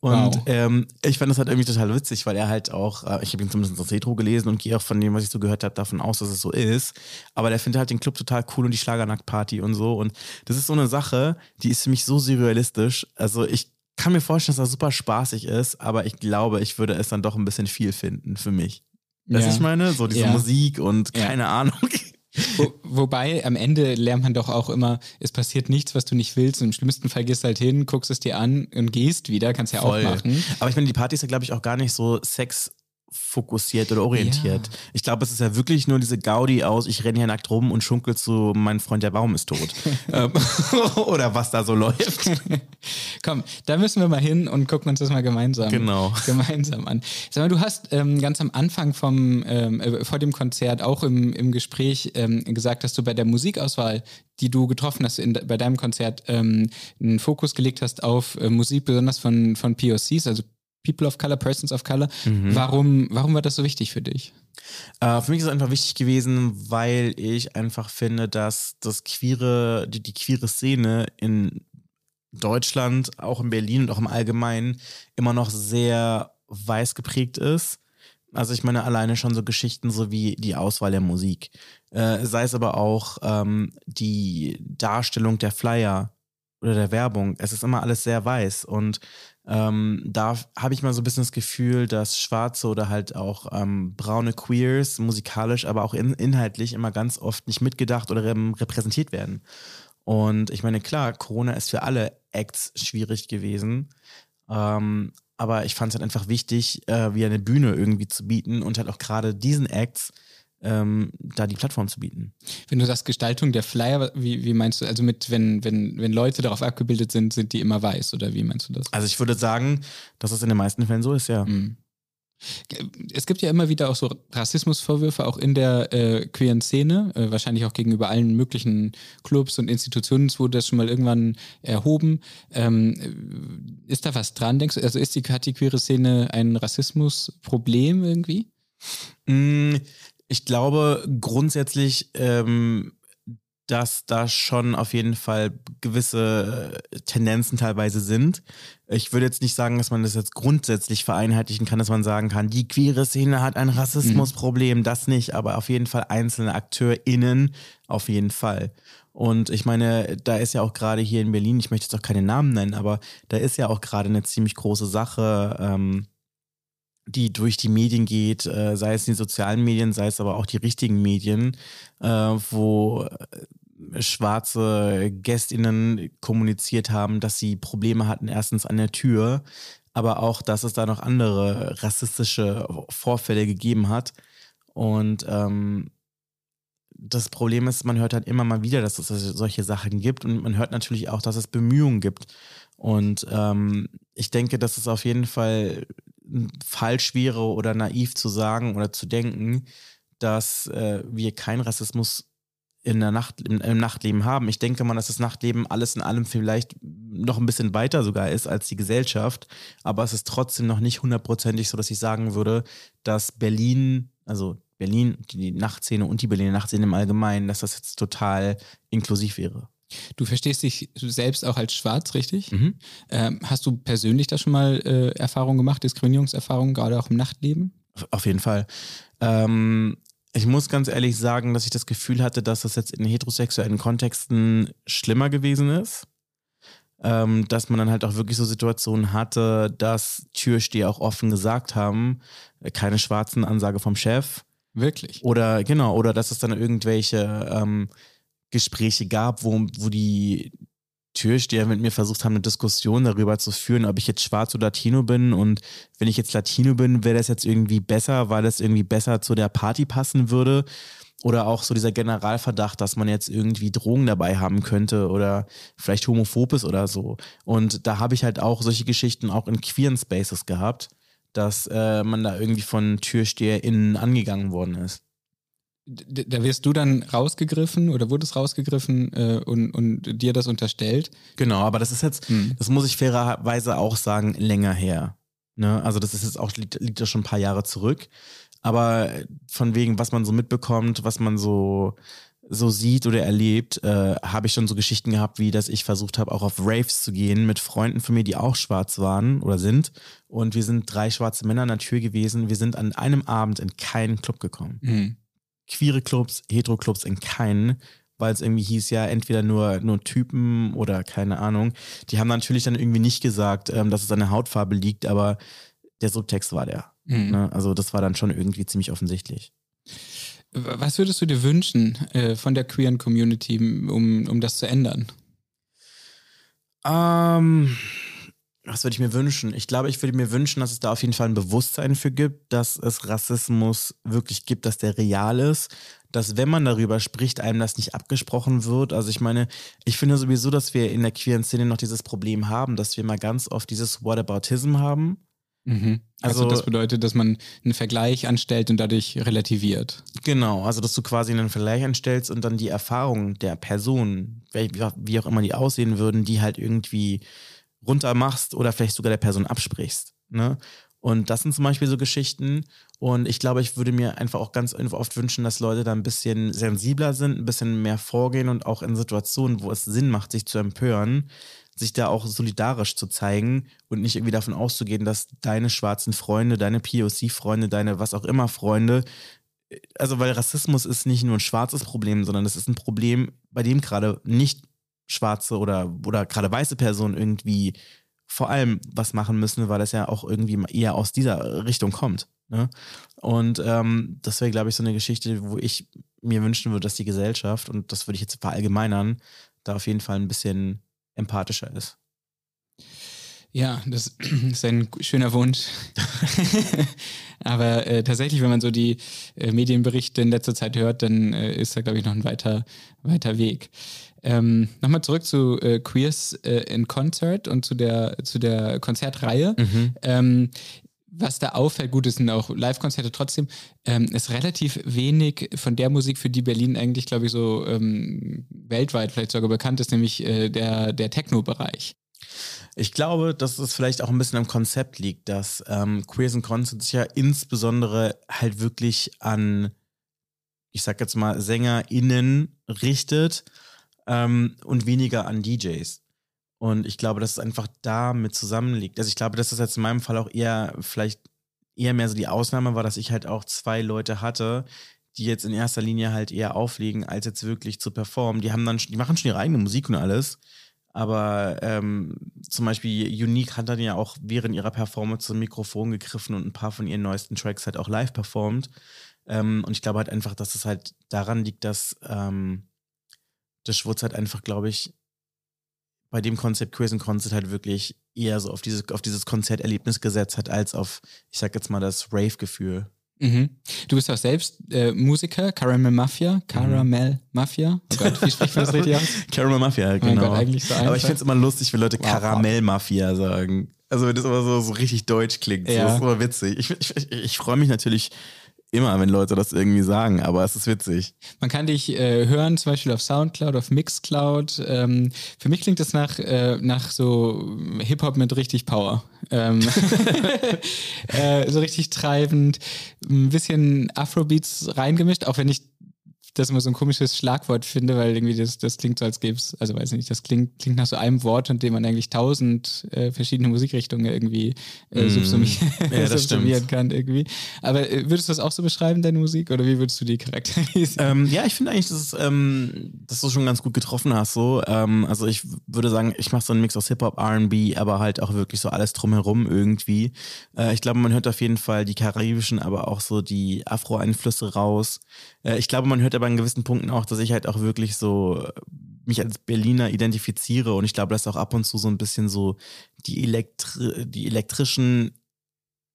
Und Wow. ähm, ich fand das halt irgendwie total witzig, weil er halt auch, äh, ich habe ihn zumindest das Retro gelesen und gehe auch von dem, was ich so gehört habe, davon aus, dass es so ist. Aber der findet halt den Club total cool und die Schlagernackt-Party und so. Und das ist so eine Sache, die ist für mich so surrealistisch. Also ich kann mir vorstellen, dass das super spaßig ist, aber ich glaube, ich würde es dann doch ein bisschen viel finden für mich. Du, Ja. ich meine? So diese Ja. Musik und Ja. keine Ahnung. Wo, wobei am Ende lernt man doch auch immer, es passiert nichts, was du nicht willst. Und Im schlimmsten Fall gehst du halt hin, guckst es dir an und gehst wieder. Kannst ja Voll. auch machen. Aber ich meine, die Party ist ja, glaube ich, auch gar nicht so sexfokussiert oder orientiert. Ja. Ich glaube, es ist ja wirklich nur diese Gaudi aus, ich renne hier nackt rum und schunkel zu, mein Freund, der Baum ist tot. Ähm, oder was da so läuft. Komm, da müssen wir mal hin und gucken uns das mal gemeinsam, Genau. gemeinsam an. Sag mal, du hast ähm, ganz am Anfang vom, ähm, äh, vor dem Konzert auch im, im Gespräch ähm, gesagt, dass du bei der Musikauswahl, die du getroffen hast in, bei deinem Konzert, ähm, einen Fokus gelegt hast auf äh, Musik, besonders von, von POCs, also People of Color, Persons of Color. Warum, warum war das so wichtig für dich? Äh, für mich ist es einfach wichtig gewesen, weil ich einfach finde, dass das queere, die, die queere Szene in Deutschland, auch in Berlin und auch im Allgemeinen, immer noch sehr weiß geprägt ist. Also ich meine alleine schon so Geschichten so wie die Auswahl der Musik. Äh, sei es aber auch ähm, die Darstellung der Flyer oder der Werbung. Es ist immer alles sehr weiß und ähm, da habe ich mal so ein bisschen das Gefühl, dass schwarze oder halt auch ähm, braune Queers musikalisch, aber auch in, inhaltlich immer ganz oft nicht mitgedacht oder repräsentiert werden. Und ich meine, klar, Corona ist für alle Acts schwierig gewesen. Ähm, aber ich fand es halt einfach wichtig, äh, wieder eine Bühne irgendwie zu bieten und halt auch gerade diesen Acts ähm, da die Plattform zu bieten. Wenn du sagst Gestaltung der Flyer, wie, wie meinst du, also mit, wenn, wenn, wenn Leute darauf abgebildet sind, sind die immer weiß oder wie meinst du das? Also ich würde sagen, dass es in den meisten Fällen so ist, ja. Mhm. Es gibt ja immer wieder auch so Rassismusvorwürfe, auch in der äh, queeren Szene, äh, wahrscheinlich auch gegenüber allen möglichen Clubs und Institutionen. Es wurde das schon mal irgendwann erhoben. Ähm, äh, ist da was dran, denkst du? Also ist die, hat die queere Szene ein Rassismusproblem irgendwie? Mm, Ich glaube grundsätzlich, ähm, dass da schon auf jeden Fall gewisse äh, Tendenzen teilweise sind. Ich würde jetzt nicht sagen, dass man das jetzt grundsätzlich vereinheitlichen kann, dass man sagen kann, die queere Szene hat ein Rassismusproblem, das nicht, aber auf jeden Fall einzelne AkteurInnen auf jeden Fall. Und ich meine, da ist ja auch gerade hier in Berlin, ich möchte jetzt auch keine Namen nennen, aber da ist ja auch gerade eine ziemlich große Sache, ähm, die durch die Medien geht, äh, sei es die sozialen Medien, sei es aber auch die richtigen Medien, äh, wo äh, schwarze GästInnen kommuniziert haben, dass sie Probleme hatten, erstens an der Tür, aber auch, dass es da noch andere rassistische Vorfälle gegeben hat. Und ähm, das Problem ist, man hört halt immer mal wieder, dass es solche Sachen gibt und man hört natürlich auch, dass es Bemühungen gibt. Und ähm, ich denke, dass es auf jeden Fall falsch wäre oder naiv zu sagen oder zu denken, dass äh, wir keinen Rassismus in der Nacht, im, im Nachtleben haben. Ich denke mal, dass das Nachtleben alles in allem vielleicht noch ein bisschen weiter sogar ist als die Gesellschaft, aber es ist trotzdem noch nicht hundertprozentig so, dass ich sagen würde, dass Berlin, also Berlin, die Nachtszene und die Berliner Nachtszene im Allgemeinen, dass das jetzt total inklusiv wäre. Du verstehst dich selbst auch als schwarz, richtig? Mhm. Ähm, hast du persönlich da schon mal äh, Erfahrungen gemacht, Diskriminierungserfahrungen, gerade auch im Nachtleben? Auf jeden Fall. Ähm, ich muss ganz ehrlich sagen, dass ich das Gefühl hatte, dass das jetzt in heterosexuellen Kontexten schlimmer gewesen ist. Ähm, dass man dann halt auch wirklich so Situationen hatte, dass Türsteher auch offen gesagt haben, äh, keine schwarzen Ansage vom Chef. Wirklich? Oder genau, oder dass es dann irgendwelche ähm, Gespräche gab, wo, wo die Türsteher mit mir versucht haben, eine Diskussion darüber zu führen, ob ich jetzt schwarz oder Latino bin. Und wenn ich jetzt Latino bin, wäre das jetzt irgendwie besser, weil das irgendwie besser zu der Party passen würde. Oder auch so dieser Generalverdacht, dass man jetzt irgendwie Drogen dabei haben könnte oder vielleicht homophob ist oder so. Und da habe ich halt auch solche Geschichten auch in queeren Spaces gehabt, dass äh, man da irgendwie von TürsteherInnen angegangen worden ist da wirst du dann rausgegriffen oder wurde es rausgegriffen äh, und, und dir das unterstellt? Genau, aber das ist jetzt, hm. das muss ich fairerweise auch sagen, länger her. Ne? Also das ist jetzt auch, liegt, liegt ja schon ein paar Jahre zurück. Aber von wegen, was man so mitbekommt, was man so, so sieht oder erlebt, äh, habe ich schon so Geschichten gehabt, wie dass ich versucht habe, auch auf Raves zu gehen mit Freunden von mir, die auch schwarz waren oder sind. Und wir sind drei schwarze Männer an der Tür gewesen. Wir sind an einem Abend in keinen Club gekommen. Mhm queere Clubs, Hetero-Clubs in keinen, weil es irgendwie hieß, ja, entweder nur, nur Typen oder keine Ahnung. Die haben natürlich dann irgendwie nicht gesagt, ähm, dass es an der Hautfarbe liegt, aber der Subtext war der. Mhm. Ne? Also das war dann schon irgendwie ziemlich offensichtlich. Was würdest du dir wünschen äh, von der queeren Community, um, um das zu ändern? Ähm, was würde ich mir wünschen? Ich glaube, ich würde mir wünschen, dass es da auf jeden Fall ein Bewusstsein für gibt, dass es Rassismus wirklich gibt, dass der real ist, dass wenn man darüber spricht, einem das nicht abgesprochen wird. Also ich meine, ich finde sowieso, dass wir in der queeren Szene noch dieses Problem haben, dass wir mal ganz oft dieses Whataboutism haben. Mhm. Also, also, das bedeutet, dass man einen Vergleich anstellt und dadurch relativiert. Genau, also dass du quasi einen Vergleich anstellst und dann die Erfahrung der Person, wie auch immer die aussehen würden, die halt irgendwie runter machst oder vielleicht sogar der Person absprichst. Ne? Und das sind zum Beispiel so Geschichten. Und ich glaube, ich würde mir einfach auch ganz oft wünschen, dass Leute da ein bisschen sensibler sind, ein bisschen mehr vorgehen und auch in Situationen, wo es Sinn macht, sich zu empören, sich da auch solidarisch zu zeigen und nicht irgendwie davon auszugehen, dass deine schwarzen Freunde, deine POC-Freunde, deine was auch immer Freunde, also weil Rassismus ist nicht nur ein schwarzes Problem, sondern es ist ein Problem, bei dem gerade nicht schwarze oder, oder gerade weiße Personen irgendwie vor allem was machen müssen, weil das ja auch irgendwie eher aus dieser Richtung kommt. Ne? Und ähm, das wäre, glaube ich, so eine Geschichte, wo ich mir wünschen würde, dass die Gesellschaft, und das würde ich jetzt verallgemeinern, da auf jeden Fall ein bisschen empathischer ist. Ja, das ist ein schöner Wunsch. Aber äh, tatsächlich, wenn man so die äh, Medienberichte in letzter Zeit hört, dann äh, ist da, glaube ich, noch ein weiter, weiter Weg. Ähm, Nochmal zurück zu äh, Queers äh, in Concert und zu der, zu der Konzertreihe. Mhm. Ähm, was da auffällt, gut, es sind auch Live-Konzerte trotzdem, ähm, ist relativ wenig von der Musik, für die Berlin eigentlich, glaube ich, so ähm, weltweit vielleicht sogar bekannt ist, nämlich äh, der, der Techno-Bereich. Ich glaube, dass es vielleicht auch ein bisschen am Konzept liegt, dass ähm, Queers in Concert sich ja insbesondere halt wirklich an, ich sag jetzt mal, SängerInnen richtet ähm, und weniger an DJs. Und ich glaube, dass es einfach damit zusammenliegt. Also ich glaube, dass das jetzt in meinem Fall auch eher vielleicht eher mehr so die Ausnahme war, dass ich halt auch zwei Leute hatte, die jetzt in erster Linie halt eher auflegen, als jetzt wirklich zu performen. Die haben dann, die machen schon ihre eigene Musik und alles. Aber ähm, zum Beispiel Unique hat dann ja auch während ihrer Performance zum Mikrofon gegriffen und ein paar von ihren neuesten Tracks halt auch live performt. Ähm, und ich glaube halt einfach, dass es halt daran liegt, dass ähm, das Schwurz halt einfach, glaube ich, bei dem Konzept and Concert halt wirklich eher so auf dieses, auf dieses Konzerterlebnis gesetzt hat, als auf, ich sag jetzt mal, das Rave-Gefühl. Mhm. Du bist auch selbst äh, Musiker, Caramel Mafia, Caramel. Mafia. Oh Gott, wie spricht man das richtig aus? Caramel Mafia, genau. Oh Gott, eigentlich so Aber ich finde es immer lustig, wenn Leute wow, Karamell Mafia sagen. Also wenn das immer so, so richtig deutsch klingt. Ja. das ist immer witzig. Ich, ich, ich freue mich natürlich immer, wenn Leute das irgendwie sagen, aber es ist witzig. Man kann dich äh, hören, zum Beispiel auf Soundcloud, auf Mixcloud. Ähm, für mich klingt das nach, äh, nach so Hip-Hop mit richtig Power. Ähm, äh, so richtig treibend, ein bisschen Afrobeats reingemischt, auch wenn ich das immer so ein komisches Schlagwort finde, weil irgendwie das, das klingt so, als gäbe es, also weiß ich nicht, das klingt, klingt nach so einem Wort, in dem man eigentlich tausend äh, verschiedene Musikrichtungen irgendwie äh, mm. subsumieren, ja, subsumieren kann irgendwie. Aber äh, würdest du das auch so beschreiben, deine Musik, oder wie würdest du die charakterisieren? Ähm, ja, ich finde eigentlich, dass, ähm, dass du schon ganz gut getroffen hast. So. Ähm, also ich würde sagen, ich mache so einen Mix aus Hip-Hop, RB, aber halt auch wirklich so alles drumherum irgendwie. Äh, ich glaube, man hört auf jeden Fall die karibischen, aber auch so die Afro-Einflüsse raus. Äh, ich glaube, man hört aber an gewissen Punkten auch, dass ich halt auch wirklich so äh, mich als Berliner identifiziere und ich glaube, dass auch ab und zu so ein bisschen so die, Elektri die elektrischen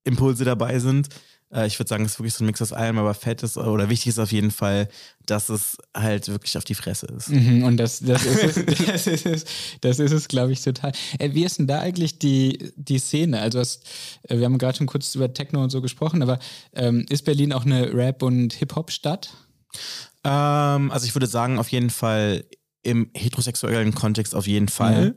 Impulse dabei sind. Äh, ich würde sagen, es ist wirklich so ein Mix aus allem, aber fett ist oder wichtig ist auf jeden Fall, dass es halt wirklich auf die Fresse ist. Mhm, und das, das ist es, das ist es, das ist es glaube ich, total. Äh, wie ist denn da eigentlich die, die Szene? Also, was, äh, wir haben gerade schon kurz über Techno und so gesprochen, aber ähm, ist Berlin auch eine Rap- und Hip-Hop-Stadt? Ähm, also, ich würde sagen, auf jeden Fall im heterosexuellen Kontext auf jeden Fall. Mhm.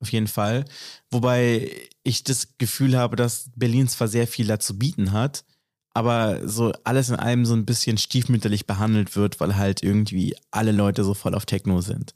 Auf jeden Fall. Wobei ich das Gefühl habe, dass Berlin zwar sehr viel dazu bieten hat, aber so alles in allem so ein bisschen stiefmütterlich behandelt wird, weil halt irgendwie alle Leute so voll auf Techno sind.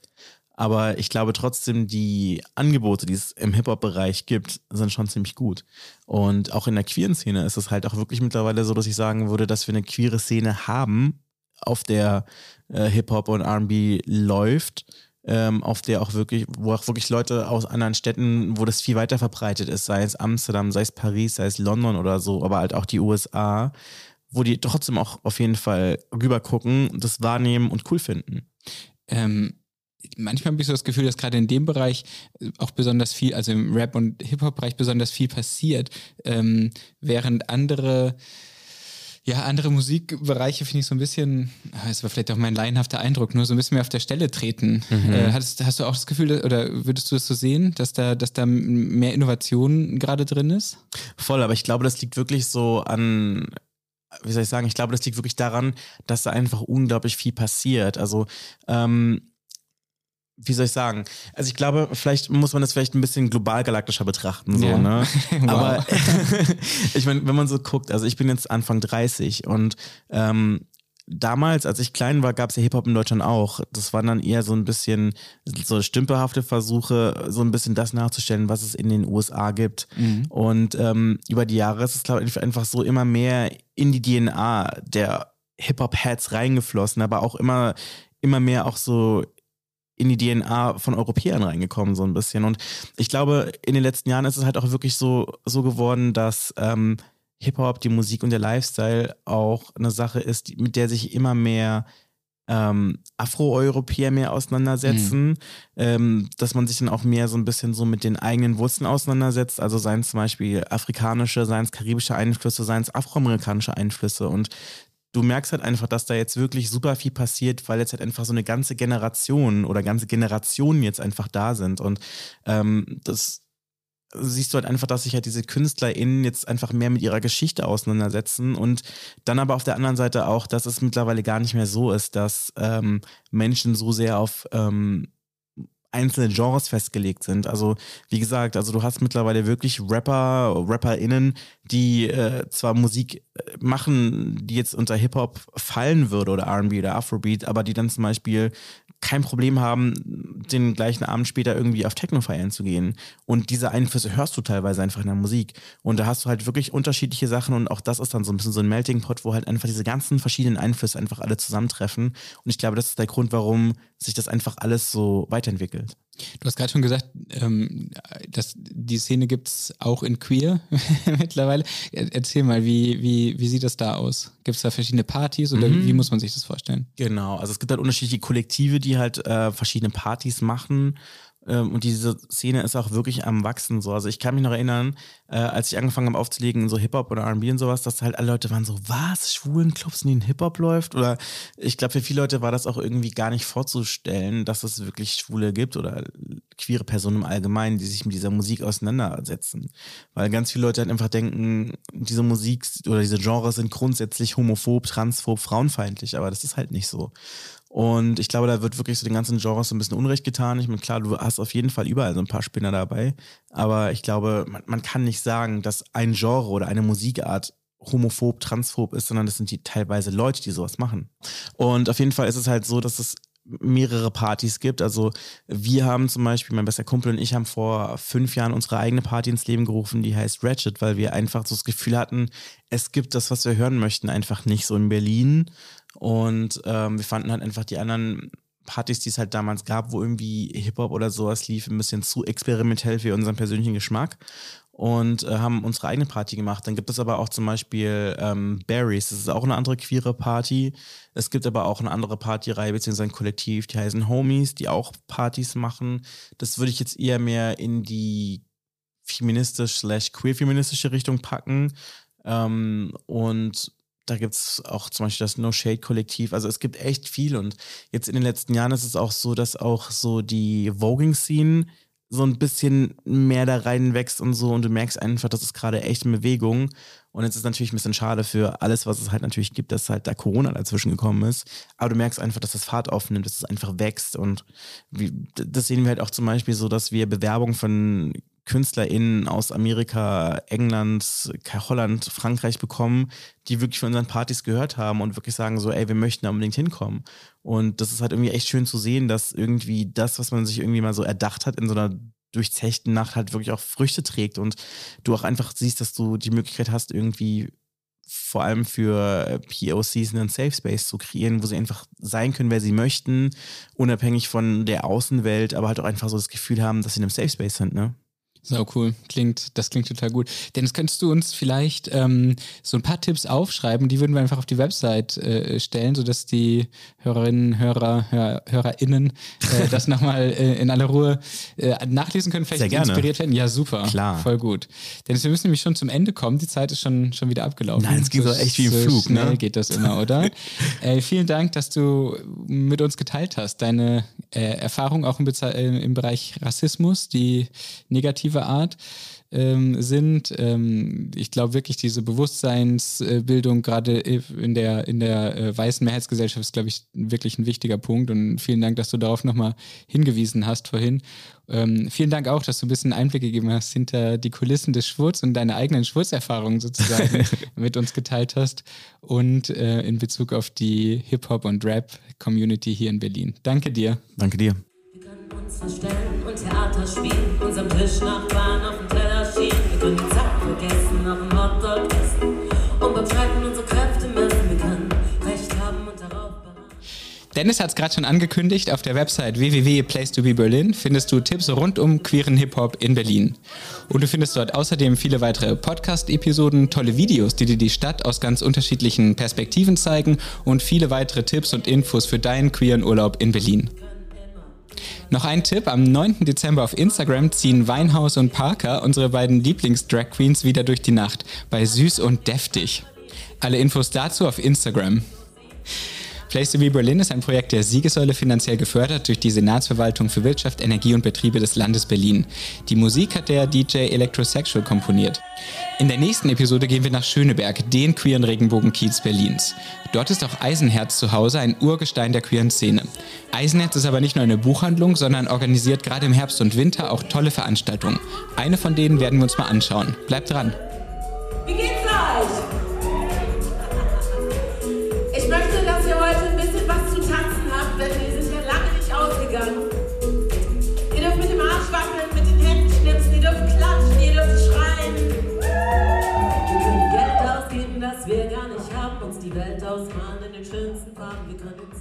Aber ich glaube trotzdem, die Angebote, die es im Hip-Hop-Bereich gibt, sind schon ziemlich gut. Und auch in der queeren Szene ist es halt auch wirklich mittlerweile so, dass ich sagen würde, dass wir eine queere Szene haben, auf der äh, Hip-Hop und RB läuft ähm, auf der auch wirklich, wo auch wirklich Leute aus anderen Städten, wo das viel weiter verbreitet ist, sei es Amsterdam, sei es Paris, sei es London oder so, aber halt auch die USA, wo die trotzdem auch auf jeden Fall rüber gucken, das wahrnehmen und cool finden. Ähm, manchmal habe ich so das Gefühl, dass gerade in dem Bereich auch besonders viel, also im Rap- und Hip-Hop-Bereich besonders viel passiert, ähm, während andere ja, andere Musikbereiche finde ich so ein bisschen, ah, es war vielleicht auch mein laienhafter Eindruck, nur so ein bisschen mehr auf der Stelle treten. Mhm. Äh, hast, hast du auch das Gefühl, oder würdest du das so sehen, dass da, dass da mehr Innovation gerade drin ist? Voll, aber ich glaube, das liegt wirklich so an, wie soll ich sagen, ich glaube, das liegt wirklich daran, dass da einfach unglaublich viel passiert. Also, ähm, wie soll ich sagen? Also ich glaube, vielleicht muss man das vielleicht ein bisschen global galaktischer betrachten, so, ja. ne? Aber ich meine, wenn man so guckt, also ich bin jetzt Anfang 30 und ähm, damals, als ich klein war, gab es ja Hip-Hop in Deutschland auch. Das waren dann eher so ein bisschen so stümperhafte Versuche, so ein bisschen das nachzustellen, was es in den USA gibt. Mhm. Und ähm, über die Jahre ist es, glaube ich, einfach so immer mehr in die DNA der Hip-Hop-Heads reingeflossen, aber auch immer, immer mehr auch so in die DNA von Europäern reingekommen, so ein bisschen. Und ich glaube, in den letzten Jahren ist es halt auch wirklich so, so geworden, dass ähm, Hip-Hop, die Musik und der Lifestyle auch eine Sache ist, die, mit der sich immer mehr ähm, Afro-Europäer mehr auseinandersetzen, mhm. ähm, dass man sich dann auch mehr so ein bisschen so mit den eigenen Wurzeln auseinandersetzt, also seien es zum Beispiel afrikanische, seien es karibische Einflüsse, seien es afroamerikanische Einflüsse und du merkst halt einfach, dass da jetzt wirklich super viel passiert, weil jetzt halt einfach so eine ganze Generation oder ganze Generationen jetzt einfach da sind. Und ähm, das siehst du halt einfach, dass sich halt diese KünstlerInnen jetzt einfach mehr mit ihrer Geschichte auseinandersetzen und dann aber auf der anderen Seite auch, dass es mittlerweile gar nicht mehr so ist, dass ähm, Menschen so sehr auf ähm, einzelne Genres festgelegt sind. Also wie gesagt, also du hast mittlerweile wirklich Rapper, RapperInnen, die äh, zwar Musik äh, machen, die jetzt unter Hip-Hop fallen würde oder R&B oder Afrobeat, aber die dann zum Beispiel kein Problem haben, den gleichen Abend später irgendwie auf Techno feiern zu gehen. Und diese Einflüsse hörst du teilweise einfach in der Musik. Und da hast du halt wirklich unterschiedliche Sachen und auch das ist dann so ein bisschen so ein Melting Pot, wo halt einfach diese ganzen verschiedenen Einflüsse einfach alle zusammentreffen. Und ich glaube, das ist der Grund, warum sich das einfach alles so weiterentwickelt. Du hast gerade schon gesagt, ähm, dass die Szene gibt es auch in Queer mittlerweile. Erzähl mal, wie, wie, wie sieht das da aus? Gibt es da verschiedene Partys oder mhm. wie muss man sich das vorstellen? Genau, also es gibt halt unterschiedliche Kollektive, die halt äh, verschiedene Partys machen ähm, und diese Szene ist auch wirklich am Wachsen so. Also ich kann mich noch erinnern, äh, als ich angefangen habe aufzulegen, so Hip-Hop oder RB und sowas, dass halt alle Leute waren so, was, schwulen Clubs, in denen Hip-Hop läuft? Oder ich glaube, für viele Leute war das auch irgendwie gar nicht vorzustellen, dass es wirklich Schwule gibt oder queere Personen im Allgemeinen, die sich mit dieser Musik auseinandersetzen. Weil ganz viele Leute halt einfach denken, diese Musik oder diese Genres sind grundsätzlich homophob, transphob, frauenfeindlich, aber das ist halt nicht so. Und ich glaube, da wird wirklich so den ganzen Genres so ein bisschen Unrecht getan. Ich meine, klar, du hast auf jeden Fall überall so ein paar Spinner dabei. Aber ich glaube, man, man kann nicht sagen, dass ein Genre oder eine Musikart homophob, transphob ist, sondern das sind die teilweise Leute, die sowas machen. Und auf jeden Fall ist es halt so, dass es mehrere Partys gibt. Also wir haben zum Beispiel, mein bester Kumpel und ich haben vor fünf Jahren unsere eigene Party ins Leben gerufen, die heißt Ratchet, weil wir einfach so das Gefühl hatten, es gibt das, was wir hören möchten, einfach nicht so in Berlin. Und ähm, wir fanden halt einfach die anderen Partys, die es halt damals gab, wo irgendwie Hip-Hop oder sowas lief, ein bisschen zu experimentell für unseren persönlichen Geschmack und äh, haben unsere eigene Party gemacht. Dann gibt es aber auch zum Beispiel ähm, Berries, das ist auch eine andere queere Party. Es gibt aber auch eine andere Partyreihe beziehungsweise ein Kollektiv, die heißen Homies, die auch Partys machen. Das würde ich jetzt eher mehr in die feministisch slash queer-feministische Richtung packen. Ähm, und da gibt es auch zum Beispiel das No Shade Kollektiv. Also es gibt echt viel und jetzt in den letzten Jahren ist es auch so, dass auch so die Voging-Scene so ein bisschen mehr da reinwächst und so. Und du merkst einfach, dass es gerade echt in Bewegung. Und jetzt ist natürlich ein bisschen schade für alles, was es halt natürlich gibt, dass halt da Corona dazwischen gekommen ist, aber du merkst einfach, dass das Fahrt aufnimmt, dass es einfach wächst. Und wie, das sehen wir halt auch zum Beispiel so, dass wir Bewerbungen von KünstlerInnen aus Amerika, England, Holland, Frankreich bekommen, die wirklich von unseren Partys gehört haben und wirklich sagen so, ey, wir möchten da unbedingt hinkommen. Und das ist halt irgendwie echt schön zu sehen, dass irgendwie das, was man sich irgendwie mal so erdacht hat in so einer durchzechten Nacht halt wirklich auch Früchte trägt und du auch einfach siehst, dass du die Möglichkeit hast, irgendwie vor allem für POCs einen Safe Space zu kreieren, wo sie einfach sein können, wer sie möchten, unabhängig von der Außenwelt, aber halt auch einfach so das Gefühl haben, dass sie in einem Safe Space sind, ne? So cool. Klingt, das klingt total gut. Dennis, könntest du uns vielleicht ähm, so ein paar Tipps aufschreiben? Die würden wir einfach auf die Website äh, stellen, sodass die Hörerinnen, Hörer, Hör, HörerInnen äh, das nochmal äh, in aller Ruhe äh, nachlesen können, vielleicht inspiriert werden. Ja, super. Klar. Voll gut. Dennis, wir müssen nämlich schon zum Ende kommen. Die Zeit ist schon, schon wieder abgelaufen. Nein, es ging so echt wie im so Flug, Schnell ne? geht das immer, oder? äh, vielen Dank, dass du mit uns geteilt hast. Deine äh, Erfahrung auch im, Beze- äh, im Bereich Rassismus, die negative Art ähm, sind. Ähm, ich glaube wirklich, diese Bewusstseinsbildung gerade in der, in der äh, weißen Mehrheitsgesellschaft ist, glaube ich, wirklich ein wichtiger Punkt. Und vielen Dank, dass du darauf nochmal hingewiesen hast vorhin. Ähm, vielen Dank auch, dass du ein bisschen Einblick gegeben hast hinter die Kulissen des Schwurz und deine eigenen Schwurzerfahrungen sozusagen mit uns geteilt hast und äh, in Bezug auf die Hip-Hop- und Rap-Community hier in Berlin. Danke dir. Danke dir. Uns verstellen und Theater spielen, unserem Tischnachbarn auf dem Teller schieben. Wir können die Zeit vergessen, auf dem Hotdog essen und beim Streiten unsere Kräfte messen. Wir können Recht haben und darauf. Dennis hat es gerade schon angekündigt, auf der Website www.place2beberlin findest du Tipps rund um queeren Hip-Hop in Berlin. Und du findest dort außerdem viele weitere Podcast-Episoden, tolle Videos, die dir die Stadt aus ganz unterschiedlichen Perspektiven zeigen und viele weitere Tipps und Infos für deinen queeren Urlaub in Berlin. Noch ein Tipp, am 9. Dezember auf Instagram ziehen Weinhaus und Parker, unsere beiden Lieblings-Drag Queens, wieder durch die Nacht bei Süß und Deftig. Alle Infos dazu auf Instagram. Place to Be Berlin ist ein Projekt der Siegessäule finanziell gefördert durch die Senatsverwaltung für Wirtschaft, Energie und Betriebe des Landes Berlin. Die Musik hat der DJ Electrosexual komponiert. In der nächsten Episode gehen wir nach Schöneberg, den queeren Regenbogenkiez Berlins. Dort ist auch Eisenherz zu Hause, ein Urgestein der queeren Szene. Eisenherz ist aber nicht nur eine Buchhandlung, sondern organisiert gerade im Herbst und Winter auch tolle Veranstaltungen. Eine von denen werden wir uns mal anschauen. Bleibt dran! Welt ausmalen in den schönsten Farben. Wir.